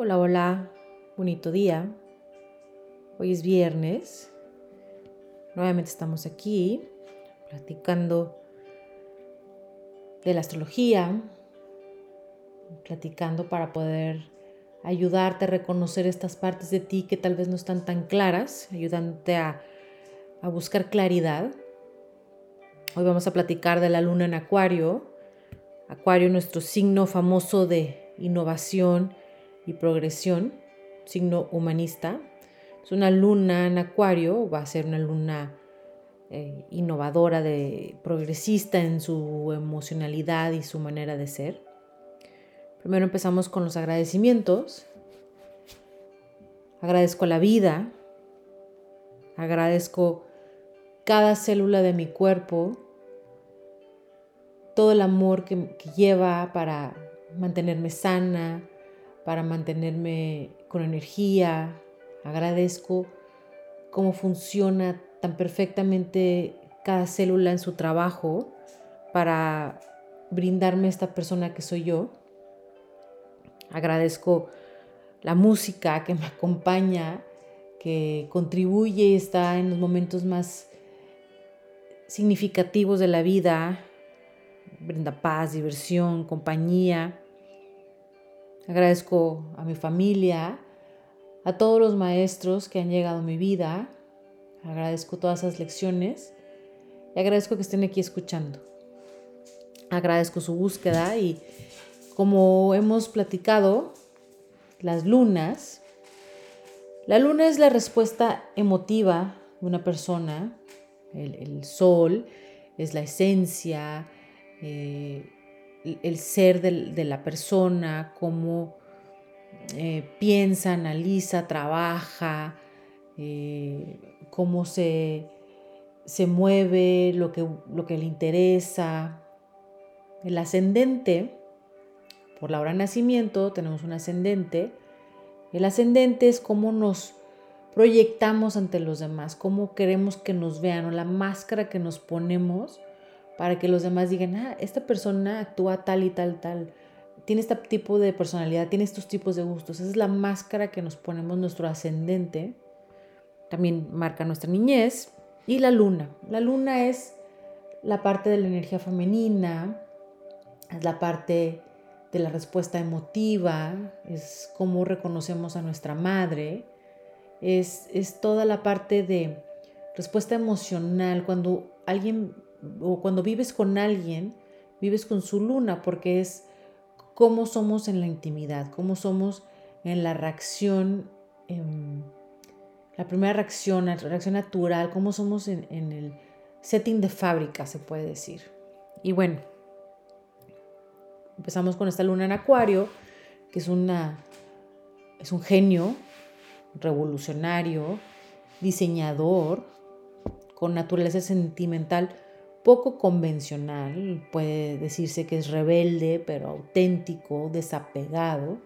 Hola, hola, bonito día. Hoy es viernes. Nuevamente estamos aquí platicando de la astrología, platicando para poder ayudarte a reconocer estas partes de ti que tal vez no están tan claras, ayudándote a, buscar claridad. Hoy vamos a platicar de la luna en Acuario. Acuario, nuestro signo famoso de innovación y progresión, signo humanista. Es una luna en Acuario, va a ser una luna eh, innovadora, de, progresista en su emocionalidad y su manera de ser. Primero empezamos con los agradecimientos. Agradezco la vida. Agradezco cada célula de mi cuerpo. Todo el amor que, que lleva para mantenerme sana, para mantenerme con energía. Agradezco cómo funciona tan perfectamente cada célula en su trabajo para brindarme esta persona que soy yo. Agradezco la música que me acompaña, que contribuye y está en los momentos más significativos de la vida, brinda paz, diversión, compañía. Agradezco a mi familia, a todos los maestros que han llegado a mi vida. Agradezco todas esas lecciones y agradezco que estén aquí escuchando. Agradezco su búsqueda y como hemos platicado, las lunas, la luna es la respuesta emotiva de una persona, el, sol es la esencia, eh, el ser de, la persona, cómo eh, piensa, analiza, trabaja, eh, cómo se, se mueve, lo que, lo que le interesa. El ascendente, por la hora de nacimiento tenemos un ascendente. El ascendente es cómo nos proyectamos ante los demás, cómo queremos que nos vean o la máscara que nos ponemos para que los demás digan, ah, esta persona actúa tal y tal, tal, tiene este tipo de personalidad, tiene estos tipos de gustos. Esa es la máscara que nos ponemos nuestro ascendente. También marca nuestra niñez. Y la luna. La luna es la parte de la energía femenina, es la parte de la respuesta emotiva, es cómo reconocemos a nuestra madre, es, es toda la parte de respuesta emocional. Cuando alguien o cuando vives con alguien, vives con su luna, porque es cómo somos en la intimidad, cómo somos en la reacción, la primera reacción, la reacción natural, cómo somos en, en el setting de fábrica, se puede decir. Y bueno, empezamos con esta luna en Acuario, que es, una, es un genio revolucionario, diseñador, con naturaleza sentimental poco convencional, puede decirse que es rebelde, pero auténtico, desapegado.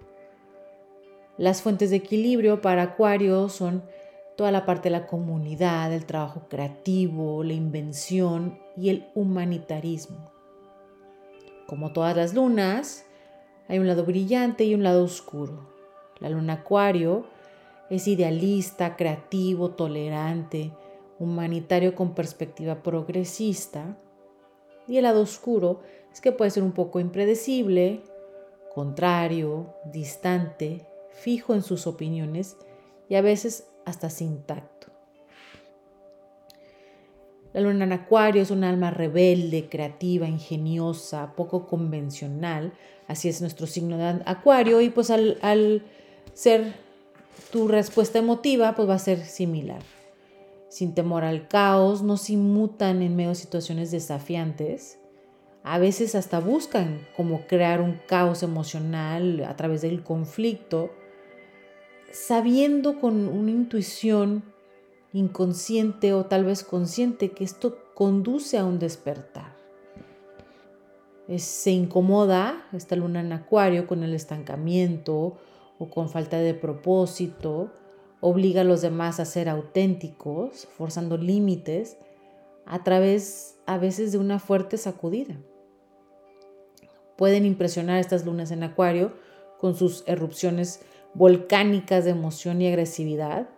Las fuentes de equilibrio para Acuario son toda la parte de la comunidad, el trabajo creativo, la invención y el humanitarismo. Como todas las lunas, hay un lado brillante y un lado oscuro. La luna Acuario es idealista, creativo, tolerante, humanitario con perspectiva progresista. Y el lado oscuro es que puede ser un poco impredecible, contrario, distante, fijo en sus opiniones y a veces hasta sin tacto. La luna en Acuario es un alma rebelde, creativa, ingeniosa, poco convencional. Así es nuestro signo de Acuario y pues al, al ser tu respuesta emotiva pues va a ser similar sin temor al caos, no se inmutan en medio de situaciones desafiantes. A veces hasta buscan como crear un caos emocional a través del conflicto, sabiendo con una intuición inconsciente o tal vez consciente que esto conduce a un despertar. se incomoda esta luna en acuario con el estancamiento o con falta de propósito obliga a los demás a ser auténticos, forzando límites a través a veces de una fuerte sacudida. Pueden impresionar estas lunas en acuario con sus erupciones volcánicas de emoción y agresividad,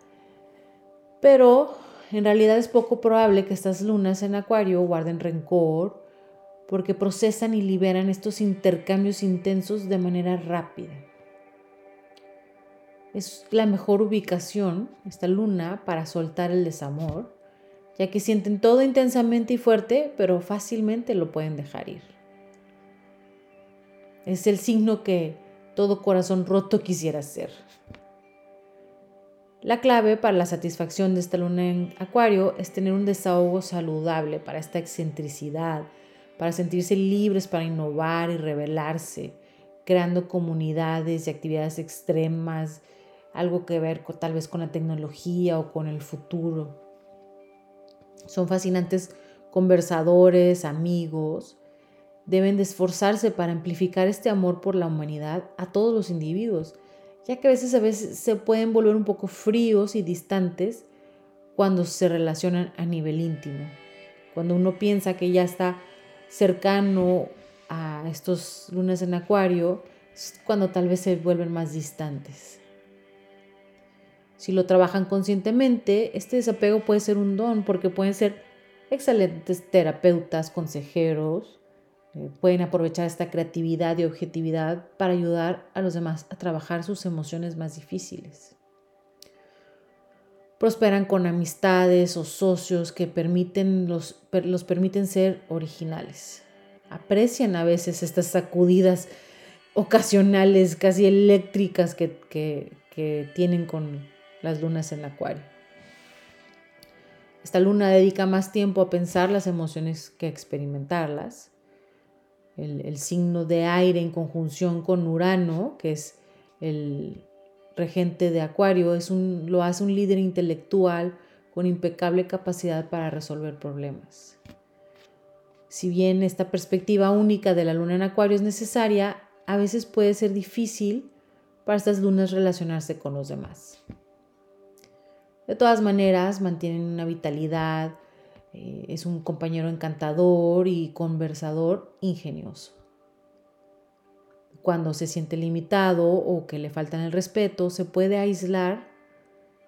pero en realidad es poco probable que estas lunas en acuario guarden rencor porque procesan y liberan estos intercambios intensos de manera rápida. Es la mejor ubicación, esta luna, para soltar el desamor, ya que sienten todo intensamente y fuerte, pero fácilmente lo pueden dejar ir. Es el signo que todo corazón roto quisiera ser. La clave para la satisfacción de esta luna en Acuario es tener un desahogo saludable para esta excentricidad, para sentirse libres para innovar y revelarse, creando comunidades y actividades extremas, algo que ver con, tal vez con la tecnología o con el futuro. Son fascinantes conversadores, amigos. Deben de esforzarse para amplificar este amor por la humanidad a todos los individuos ya que a veces, a veces se pueden volver un poco fríos y distantes cuando se relacionan a nivel íntimo. Cuando uno piensa que ya está cercano a estos lunes en acuario, cuando tal vez se vuelven más distantes. Si lo trabajan conscientemente, este desapego puede ser un don porque pueden ser excelentes terapeutas, consejeros, eh, pueden aprovechar esta creatividad y objetividad para ayudar a los demás a trabajar sus emociones más difíciles. Prosperan con amistades o socios que permiten los, los permiten ser originales. Aprecian a veces estas sacudidas ocasionales, casi eléctricas que, que tienen con las lunas en acuario. Esta luna dedica más tiempo a pensar las emociones que a experimentarlas el, signo de aire en conjunción con Urano, que es el regente de Acuario, es un, lo hace un líder intelectual con impecable capacidad para resolver problemas. Si bien esta perspectiva única de la luna en Acuario es necesaria, a veces puede ser difícil para estas lunas relacionarse con los demás. De todas maneras, mantienen una vitalidad, eh, es un compañero encantador y conversador ingenioso. Cuando se siente limitado o que le faltan el respeto, se puede aislar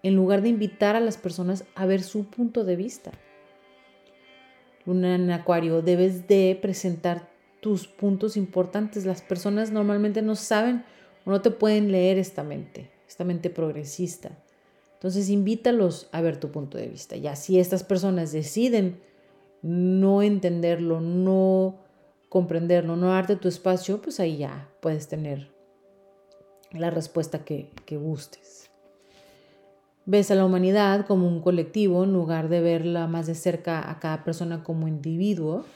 en lugar de invitar a las personas a ver su punto de vista. Luna en Acuario, debes de presentar tus puntos importantes. Las personas normalmente no saben o no te pueden leer esta mente, esta mente progresista. Entonces invítalos a ver tu punto de vista. Ya si estas personas deciden no entenderlo, no comprenderlo, no darte tu espacio, pues ahí ya puedes tener la respuesta que, que gustes. Ves a la humanidad como un colectivo en lugar de verla más de cerca a cada persona como individuo.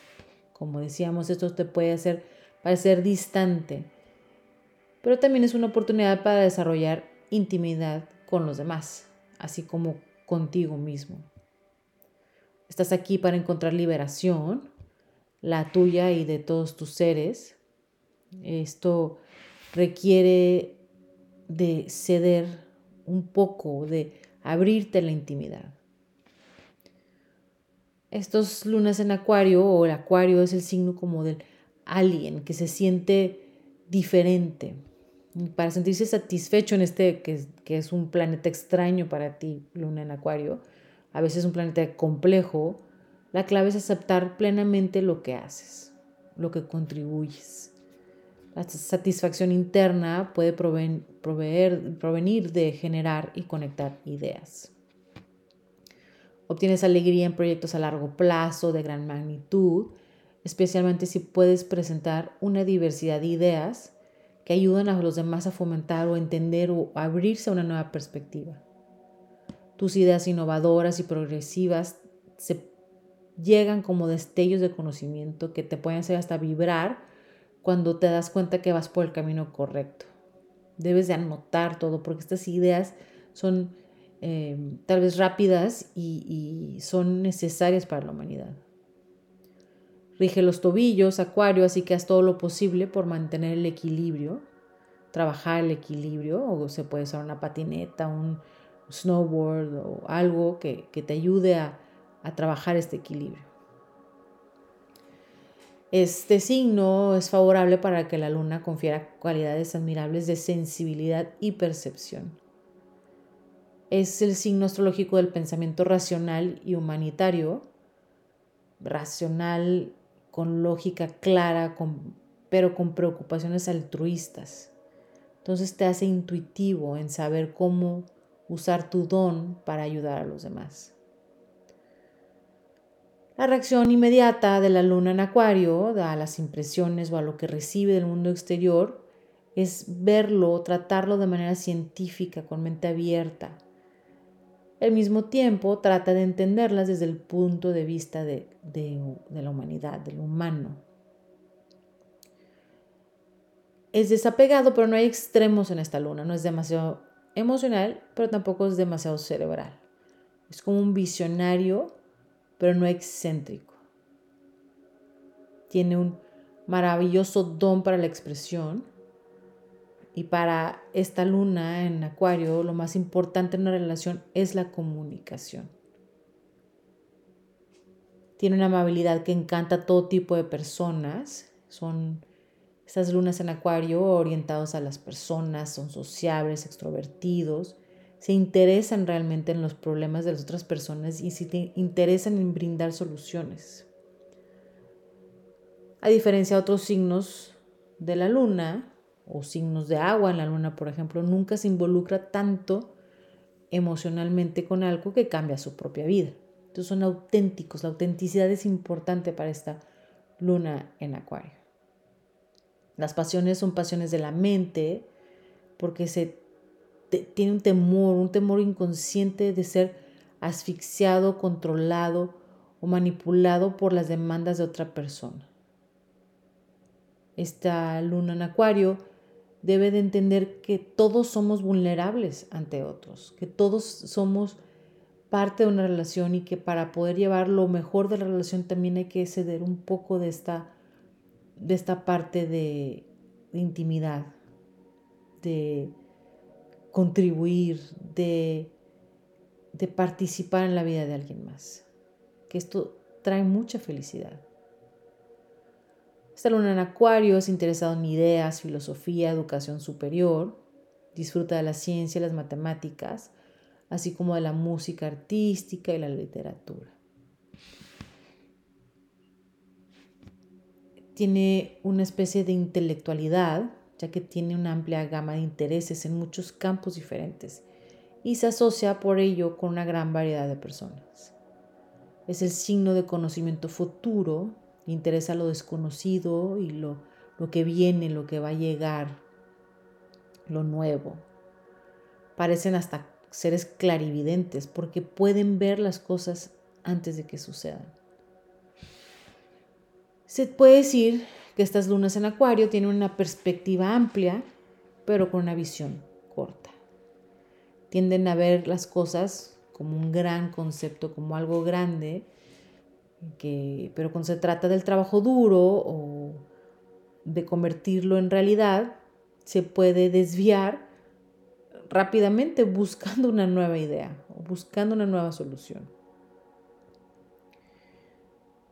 Como decíamos, esto te puede hacer parecer distante, pero también es una oportunidad para desarrollar intimidad con los demás así como contigo mismo. Estás aquí para encontrar liberación, la tuya y de todos tus seres. Esto requiere de ceder un poco, de abrirte la intimidad. Estos lunas en acuario o el acuario es el signo como del alien que se siente diferente, para sentirse satisfecho en este que, que es un planeta extraño para ti, Luna en Acuario, a veces un planeta complejo, la clave es aceptar plenamente lo que haces, lo que contribuyes. La satisfacción interna puede provenir, provenir de generar y conectar ideas. Obtienes alegría en proyectos a largo plazo de gran magnitud, especialmente si puedes presentar una diversidad de ideas que ayudan a los demás a fomentar o entender o abrirse a una nueva perspectiva. Tus ideas innovadoras y progresivas se llegan como destellos de conocimiento que te pueden hacer hasta vibrar cuando te das cuenta que vas por el camino correcto. Debes de anotar todo porque estas ideas son eh, tal vez rápidas y son necesarias para la humanidad. Rige los tobillos, acuario, así que haz todo lo posible por mantener el equilibrio, trabajar el equilibrio, o se puede usar una patineta, un snowboard o algo que, te ayude a, a trabajar este equilibrio. Este signo es favorable para que la luna confiera cualidades admirables de sensibilidad y percepción. Es el signo astrológico del pensamiento racional y humanitario, racional con lógica clara, pero con preocupaciones altruistas. Entonces te hace intuitivo en saber cómo usar tu don para ayudar a los demás. La reacción inmediata de la luna en acuario a las impresiones o a lo que recibe del mundo exterior es verlo, tratarlo de manera científica, con mente abierta. Al mismo tiempo, trata de entenderlas desde el punto de vista de, de la humanidad, del humano. Es desapegado, pero no hay extremos en esta luna. No es demasiado emocional, pero tampoco es demasiado cerebral. Es como un visionario pero no excéntrico. Tiene un maravilloso don para la expresión y para esta luna en Acuario lo más importante en una relación es la comunicación. Tiene una amabilidad que encanta a todo tipo de personas. Son estas lunas en Acuario orientados a las personas, son sociables, extrovertidos se interesan realmente en los problemas de las otras personas y se interesan en brindar soluciones. A diferencia de otros signos de la luna o signos de agua en la luna, por ejemplo, nunca se involucra tanto emocionalmente con algo que cambia su propia vida. Entonces son auténticos, la autenticidad es importante para esta luna en acuario. Las pasiones son pasiones de la mente porque se tiene un temor, un temor inconsciente de ser asfixiado, controlado o manipulado por las demandas de otra persona. Esta luna en acuario debe de entender que todos somos vulnerables ante otros, que todos somos parte de una relación y que para poder llevar lo mejor de la relación también hay que ceder un poco de esta, de esta parte de, intimidad, de, contribuir, de, de participar en la vida de alguien más. Que esto trae mucha felicidad. Esta luna en Acuario es interesado en ideas, filosofía, educación superior, disfruta de la ciencia y las matemáticas, así como de la música artística y la literatura. Tiene una especie de intelectualidad ya que tiene una amplia gama de intereses en muchos campos diferentes y se asocia por ello con una gran variedad de personas. Es el signo de conocimiento futuro, interesa lo desconocido y lo, lo que viene, lo que va a llegar, lo nuevo. Parecen hasta seres clarividentes porque pueden ver las cosas antes de que sucedan. Se puede decir que estas lunas en acuario tienen una perspectiva amplia, pero con una visión corta. Tienden a ver las cosas como un gran concepto, como algo grande, que, pero cuando se trata del trabajo duro o de convertirlo en realidad, se puede desviar rápidamente buscando una nueva idea o buscando una nueva solución.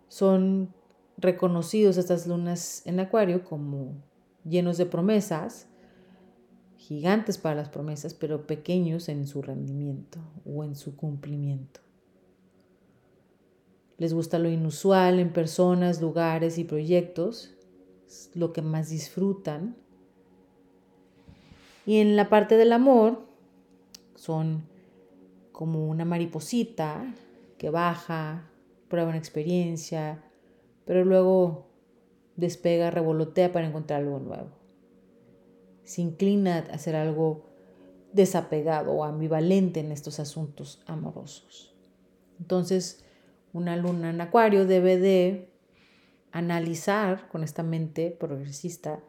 Son reconocidos estas lunas en Acuario como llenos de promesas, gigantes para las promesas, pero pequeños en su rendimiento o en su cumplimiento. Les gusta lo inusual en personas, lugares y proyectos, es lo que más disfrutan. Y en la parte del amor son como una mariposita que baja, prueba una experiencia, pero luego despega, revolotea para encontrar algo nuevo. Se inclina a hacer algo desapegado o ambivalente en estos asuntos amorosos. Entonces, una luna en acuario debe de analizar con esta mente progresista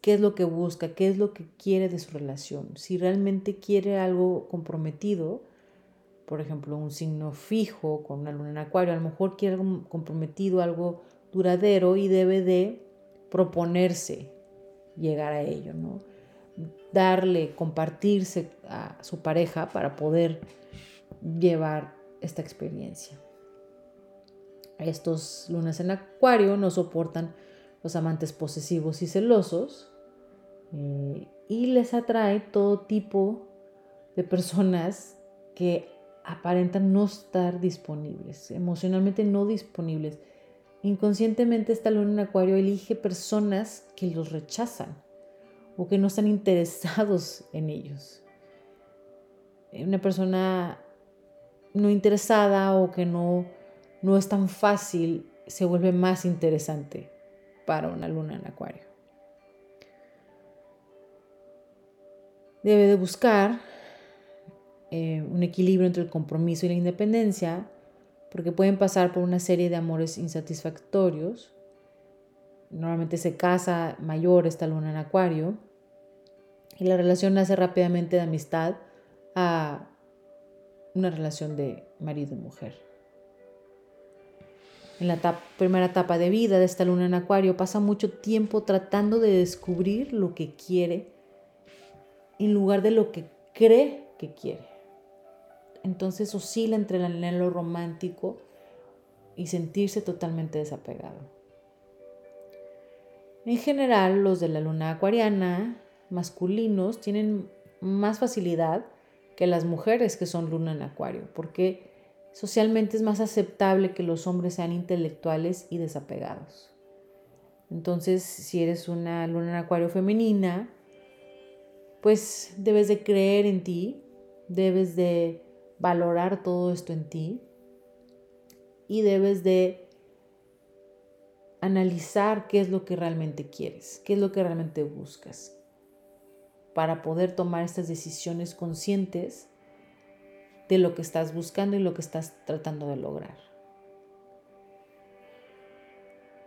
qué es lo que busca, qué es lo que quiere de su relación. Si realmente quiere algo comprometido, por ejemplo, un signo fijo con una luna en acuario, a lo mejor quiere algo comprometido, algo duradero y debe de proponerse llegar a ello, ¿no? Darle, compartirse a su pareja para poder llevar esta experiencia. Estos lunas en acuario no soportan los amantes posesivos y celosos eh, y les atrae todo tipo de personas que aparentan no estar disponibles, emocionalmente no disponibles. Inconscientemente esta luna en acuario elige personas que los rechazan o que no están interesados en ellos. Una persona no interesada o que no, no es tan fácil se vuelve más interesante para una luna en acuario. Debe de buscar eh, un equilibrio entre el compromiso y la independencia, porque pueden pasar por una serie de amores insatisfactorios. Normalmente se casa mayor esta luna en acuario y la relación nace rápidamente de amistad a una relación de marido y mujer. En la primera etapa de vida de esta luna en acuario pasa mucho tiempo tratando de descubrir lo que quiere en lugar de lo que cree que quiere. Entonces oscila entre el anhelo romántico y sentirse totalmente desapegado. En general, los de la luna acuariana masculinos tienen más facilidad que las mujeres que son luna en acuario, porque socialmente es más aceptable que los hombres sean intelectuales y desapegados. Entonces, si eres una luna en acuario femenina, pues debes de creer en ti, debes de valorar todo esto en ti y debes de analizar qué es lo que realmente quieres, qué es lo que realmente buscas, para poder tomar estas decisiones conscientes de lo que estás buscando y lo que estás tratando de lograr.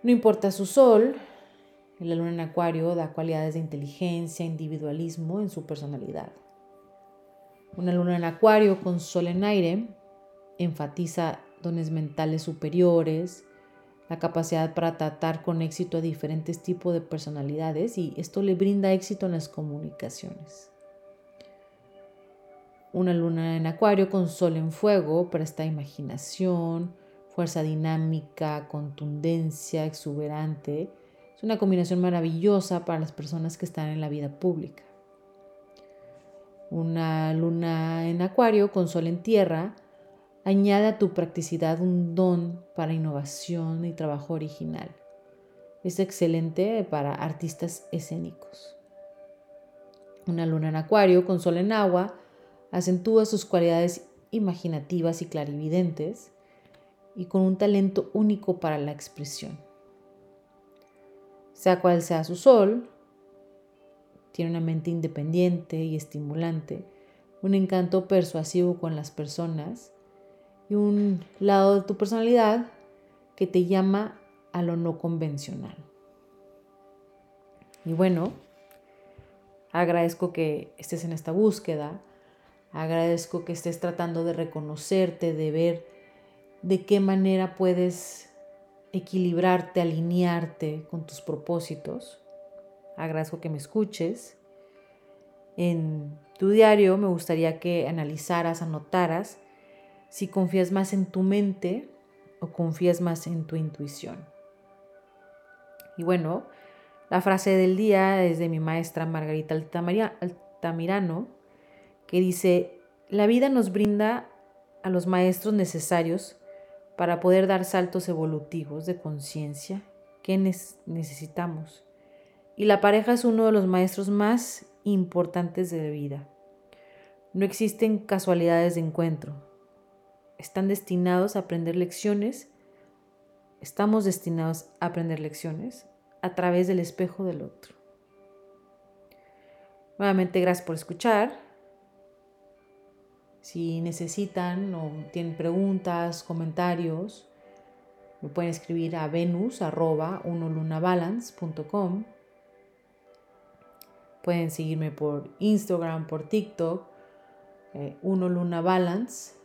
No importa su sol, la luna en acuario da cualidades de inteligencia, individualismo en su personalidad. Una luna en acuario con sol en aire enfatiza dones mentales superiores, la capacidad para tratar con éxito a diferentes tipos de personalidades y esto le brinda éxito en las comunicaciones. Una luna en acuario con sol en fuego presta imaginación, fuerza dinámica, contundencia, exuberante. Es una combinación maravillosa para las personas que están en la vida pública. Una luna en acuario con sol en tierra Añade a tu practicidad un don para innovación y trabajo original. Es excelente para artistas escénicos. Una luna en acuario con sol en agua acentúa sus cualidades imaginativas y clarividentes y con un talento único para la expresión. Sea cual sea su sol, tiene una mente independiente y estimulante, un encanto persuasivo con las personas y un lado de tu personalidad que te llama a lo no convencional. Y bueno, agradezco que estés en esta búsqueda, agradezco que estés tratando de reconocerte, de ver de qué manera puedes equilibrarte, alinearte con tus propósitos. Agradezco que me escuches. En tu diario me gustaría que analizaras, anotaras si confías más en tu mente o confías más en tu intuición. Y bueno, la frase del día es de mi maestra Margarita Altamirano, que dice, la vida nos brinda a los maestros necesarios para poder dar saltos evolutivos de conciencia que necesitamos. Y la pareja es uno de los maestros más importantes de la vida. No existen casualidades de encuentro, están destinados a aprender lecciones, estamos destinados a aprender lecciones a través del espejo del otro. Nuevamente, gracias por escuchar. Si necesitan o tienen preguntas, comentarios, me pueden escribir a venus Pueden seguirme por Instagram, por TikTok, eh, uno luna balance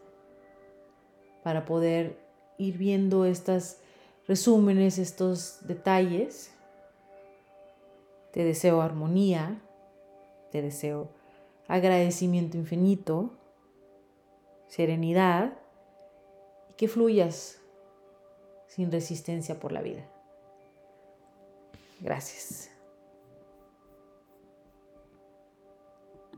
para poder ir viendo estos resúmenes, estos detalles. Te deseo armonía, te deseo agradecimiento infinito, serenidad y que fluyas sin resistencia por la vida. Gracias.